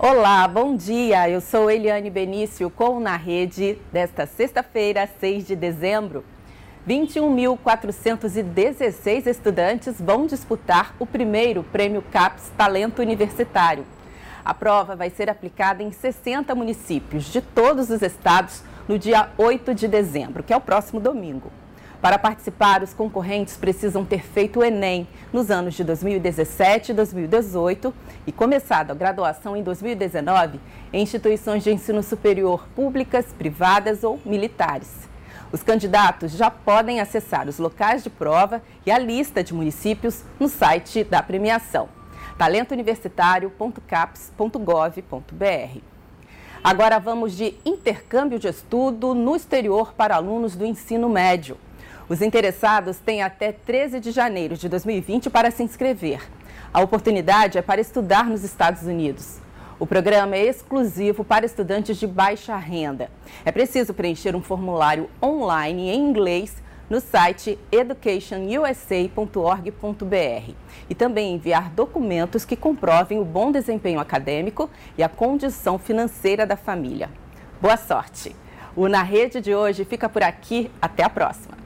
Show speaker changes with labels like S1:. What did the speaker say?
S1: Olá, bom dia. Eu sou Eliane Benício com Na Rede desta sexta-feira, 6 de dezembro. 21.416 estudantes vão disputar o primeiro Prêmio CAPES Talento Universitário. A prova vai ser aplicada em 60 municípios de todos os estados no dia 8 de dezembro, que é o próximo domingo. Para participar, os concorrentes precisam ter feito o Enem nos anos de 2017 e 2018 e começado a graduação em 2019 em instituições de ensino superior públicas, privadas ou militares. Os candidatos já podem acessar os locais de prova e a lista de municípios no site da premiação talentouniversitario.caps.gov.br. Agora vamos de intercâmbio de estudo no exterior para alunos do ensino médio. Os interessados têm até 13 de janeiro de 2020 para se inscrever. A oportunidade é para estudar nos Estados Unidos. O programa é exclusivo para estudantes de baixa renda. É preciso preencher um formulário online em inglês no site educationusa.org.br e também enviar documentos que comprovem o bom desempenho acadêmico e a condição financeira da família. Boa sorte! O Na Rede de hoje fica por aqui. Até a próxima!